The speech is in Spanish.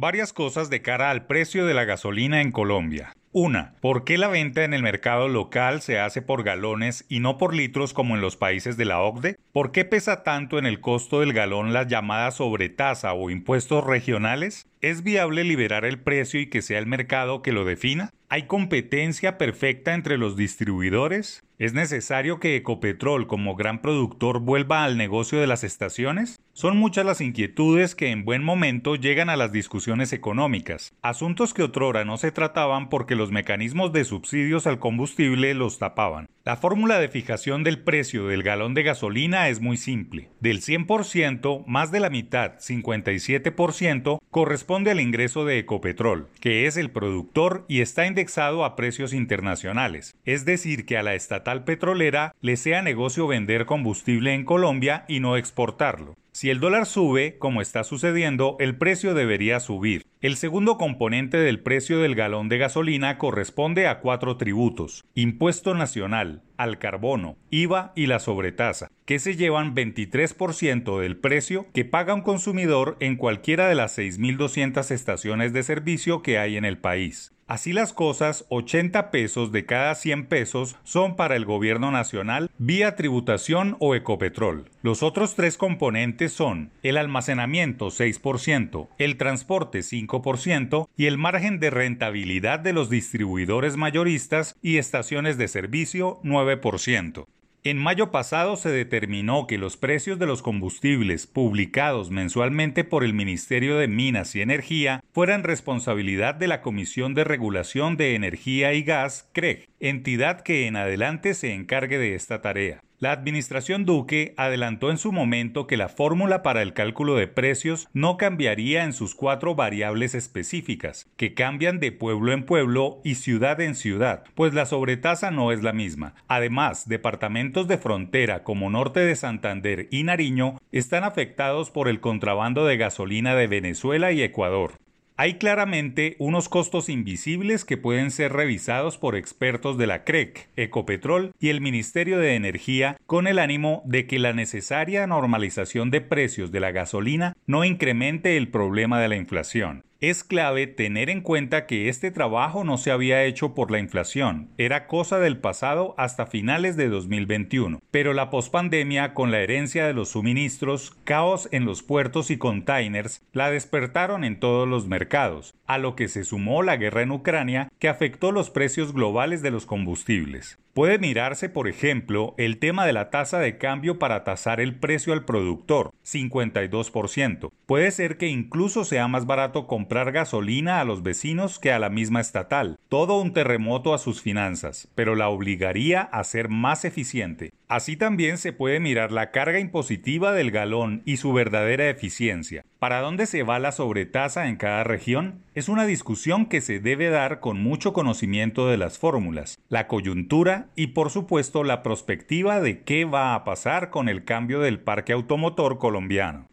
Varias cosas de cara al precio de la gasolina en Colombia. Una, ¿por qué la venta en el mercado local se hace por galones y no por litros como en los países de la OCDE? ¿Por qué pesa tanto en el costo del galón la llamada sobretasa o impuestos regionales? ¿Es viable liberar el precio y que sea el mercado que lo defina? ¿Hay competencia perfecta entre los distribuidores? ¿Es necesario que Ecopetrol como gran productor vuelva al negocio de las estaciones? Son muchas las inquietudes que en buen momento llegan a las discusiones económicas, asuntos que otrora no se trataban porque los mecanismos de subsidios al combustible los tapaban. La fórmula de fijación del precio del galón de gasolina es muy simple. Del 100%, más de la mitad, 57%, corresponde al ingreso de Ecopetrol, que es el productor y está indexado a precios internacionales, es decir, que a la estatal petrolera le sea negocio vender combustible en Colombia y no exportarlo. Si el dólar sube, como está sucediendo, el precio debería subir. El segundo componente del precio del galón de gasolina corresponde a cuatro tributos, impuesto nacional, al carbono, IVA y la sobretasa, que se llevan 23% del precio que paga un consumidor en cualquiera de las 6.200 estaciones de servicio que hay en el país. Así las cosas, 80 pesos de cada 100 pesos son para el gobierno nacional vía tributación o ecopetrol. Los otros tres componentes son el almacenamiento 6%, el transporte 5% y el margen de rentabilidad de los distribuidores mayoristas y estaciones de servicio 9%. En mayo pasado se determinó que los precios de los combustibles publicados mensualmente por el Ministerio de Minas y Energía fueran responsabilidad de la Comisión de Regulación de Energía y Gas, CREG, entidad que en adelante se encargue de esta tarea. La administración Duque adelantó en su momento que la fórmula para el cálculo de precios no cambiaría en sus cuatro variables específicas, que cambian de pueblo en pueblo y ciudad en ciudad, pues la sobretasa no es la misma. Además, departamentos de frontera como Norte de Santander y Nariño están afectados por el contrabando de gasolina de Venezuela y Ecuador. Hay claramente unos costos invisibles que pueden ser revisados por expertos de la CREC, e Ecopetrol y el Ministerio de Energía con el ánimo de que la necesaria normalización de precios de la gasolina no incremente el problema de la inflación. Es clave tener en cuenta que este trabajo no se había hecho por la inflación, era cosa del pasado hasta finales de 2021, pero la pospandemia con la herencia de los suministros, caos en los puertos y containers, la despertaron en todos los mercados, a lo que se sumó la guerra en Ucrania que afectó los precios globales de los combustibles. Puede mirarse, por ejemplo, el tema de la tasa de cambio para tasar el precio al productor, 52%. Puede ser que incluso sea más barato comprar gasolina a los vecinos que a la misma estatal. Todo un terremoto a sus finanzas, pero la obligaría a ser más eficiente. Así también se puede mirar la carga impositiva del galón y su verdadera eficiencia. ¿Para dónde se va la sobretasa en cada región? Es una discusión que se debe dar con mucho conocimiento de las fórmulas, la coyuntura y por supuesto la perspectiva de qué va a pasar con el cambio del parque automotor colombiano.